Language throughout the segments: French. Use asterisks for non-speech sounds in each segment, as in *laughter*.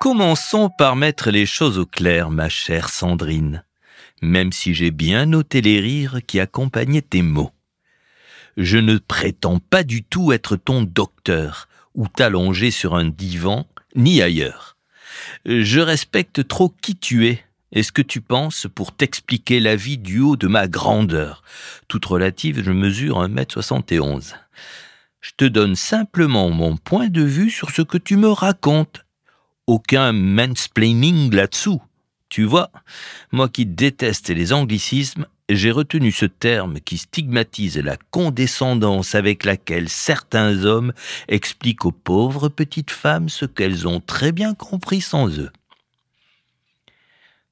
Commençons par mettre les choses au clair, ma chère Sandrine, même si j'ai bien noté les rires qui accompagnaient tes mots. Je ne prétends pas du tout être ton docteur, ou t'allonger sur un divan, ni ailleurs. Je respecte trop qui tu es et ce que tu penses pour t'expliquer la vie du haut de ma grandeur. Toute relative, je mesure 1m71. Je te donne simplement mon point de vue sur ce que tu me racontes aucun mansplaining là-dessous. Tu vois, moi qui déteste les anglicismes, j'ai retenu ce terme qui stigmatise la condescendance avec laquelle certains hommes expliquent aux pauvres petites femmes ce qu'elles ont très bien compris sans eux.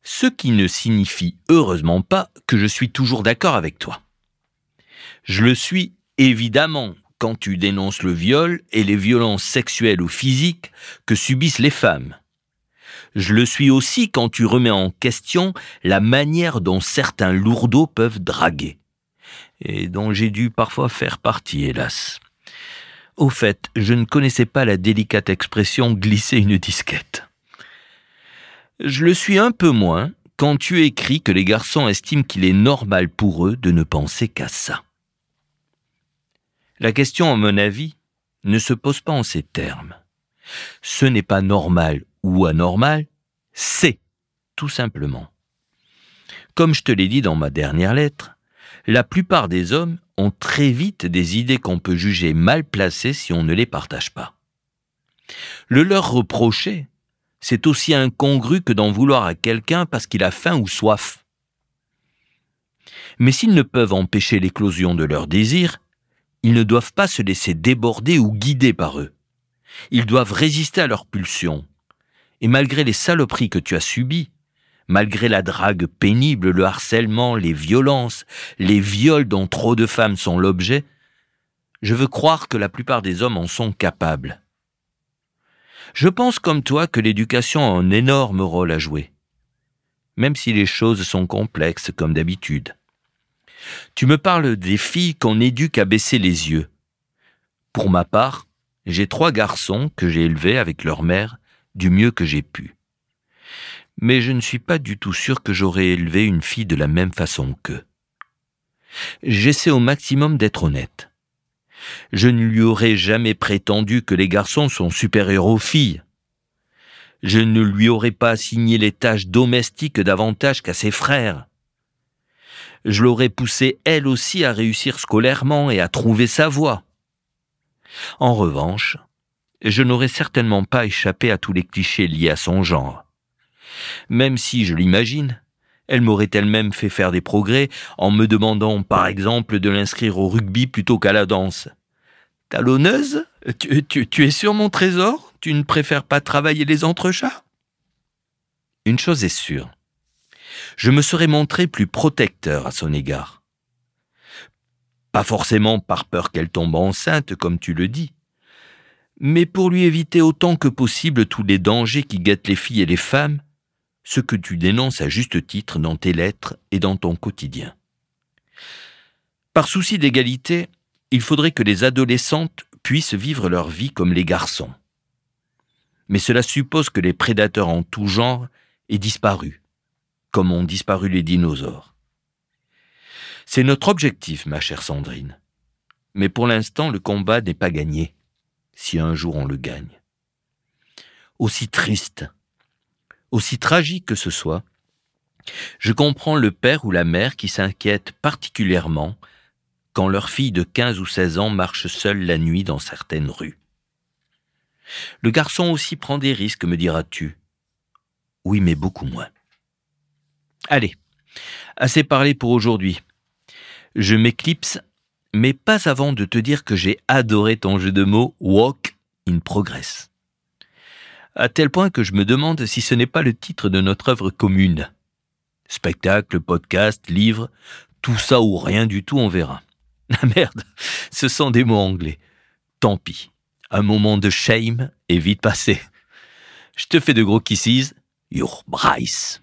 Ce qui ne signifie heureusement pas que je suis toujours d'accord avec toi. Je le suis évidemment quand tu dénonces le viol et les violences sexuelles ou physiques que subissent les femmes. Je le suis aussi quand tu remets en question la manière dont certains lourdeaux peuvent draguer, et dont j'ai dû parfois faire partie, hélas. Au fait, je ne connaissais pas la délicate expression glisser une disquette. Je le suis un peu moins quand tu écris que les garçons estiment qu'il est normal pour eux de ne penser qu'à ça. La question, à mon avis, ne se pose pas en ces termes. Ce n'est pas normal ou anormal, c'est tout simplement. Comme je te l'ai dit dans ma dernière lettre, la plupart des hommes ont très vite des idées qu'on peut juger mal placées si on ne les partage pas. Le leur reprocher, c'est aussi incongru que d'en vouloir à quelqu'un parce qu'il a faim ou soif. Mais s'ils ne peuvent empêcher l'éclosion de leurs désirs, ils ne doivent pas se laisser déborder ou guider par eux. Ils doivent résister à leurs pulsions. Et malgré les saloperies que tu as subies, malgré la drague pénible, le harcèlement, les violences, les viols dont trop de femmes sont l'objet, je veux croire que la plupart des hommes en sont capables. Je pense comme toi que l'éducation a un énorme rôle à jouer, même si les choses sont complexes comme d'habitude. Tu me parles des filles qu'on éduque à baisser les yeux. Pour ma part, j'ai trois garçons que j'ai élevés avec leur mère du mieux que j'ai pu. Mais je ne suis pas du tout sûr que j'aurais élevé une fille de la même façon qu'eux. J'essaie au maximum d'être honnête. Je ne lui aurais jamais prétendu que les garçons sont supérieurs aux filles. Je ne lui aurais pas assigné les tâches domestiques davantage qu'à ses frères je l'aurais poussée elle aussi à réussir scolairement et à trouver sa voie. En revanche, je n'aurais certainement pas échappé à tous les clichés liés à son genre. Même si, je l'imagine, elle m'aurait elle-même fait faire des progrès en me demandant, par exemple, de l'inscrire au rugby plutôt qu'à la danse. Talonneuse tu, tu, tu es sur mon trésor? Tu ne préfères pas travailler les entrechats? Une chose est sûre, je me serais montré plus protecteur à son égard. Pas forcément par peur qu'elle tombe enceinte, comme tu le dis, mais pour lui éviter autant que possible tous les dangers qui guettent les filles et les femmes, ce que tu dénonces à juste titre dans tes lettres et dans ton quotidien. Par souci d'égalité, il faudrait que les adolescentes puissent vivre leur vie comme les garçons. Mais cela suppose que les prédateurs en tout genre aient disparu, comme ont disparu les dinosaures. C'est notre objectif, ma chère Sandrine. Mais pour l'instant, le combat n'est pas gagné, si un jour on le gagne. Aussi triste, aussi tragique que ce soit, je comprends le père ou la mère qui s'inquiète particulièrement quand leur fille de 15 ou 16 ans marche seule la nuit dans certaines rues. Le garçon aussi prend des risques, me diras-tu. Oui, mais beaucoup moins. Allez, assez parlé pour aujourd'hui. Je m'éclipse, mais pas avant de te dire que j'ai adoré ton jeu de mots Walk in Progress. À tel point que je me demande si ce n'est pas le titre de notre œuvre commune. Spectacle, podcast, livre, tout ça ou rien du tout, on verra. *laughs* Ah merde, ce sont des mots anglais. Tant pis. Un moment de shame est vite passé. Je te fais de gros kisses. Your Bryce.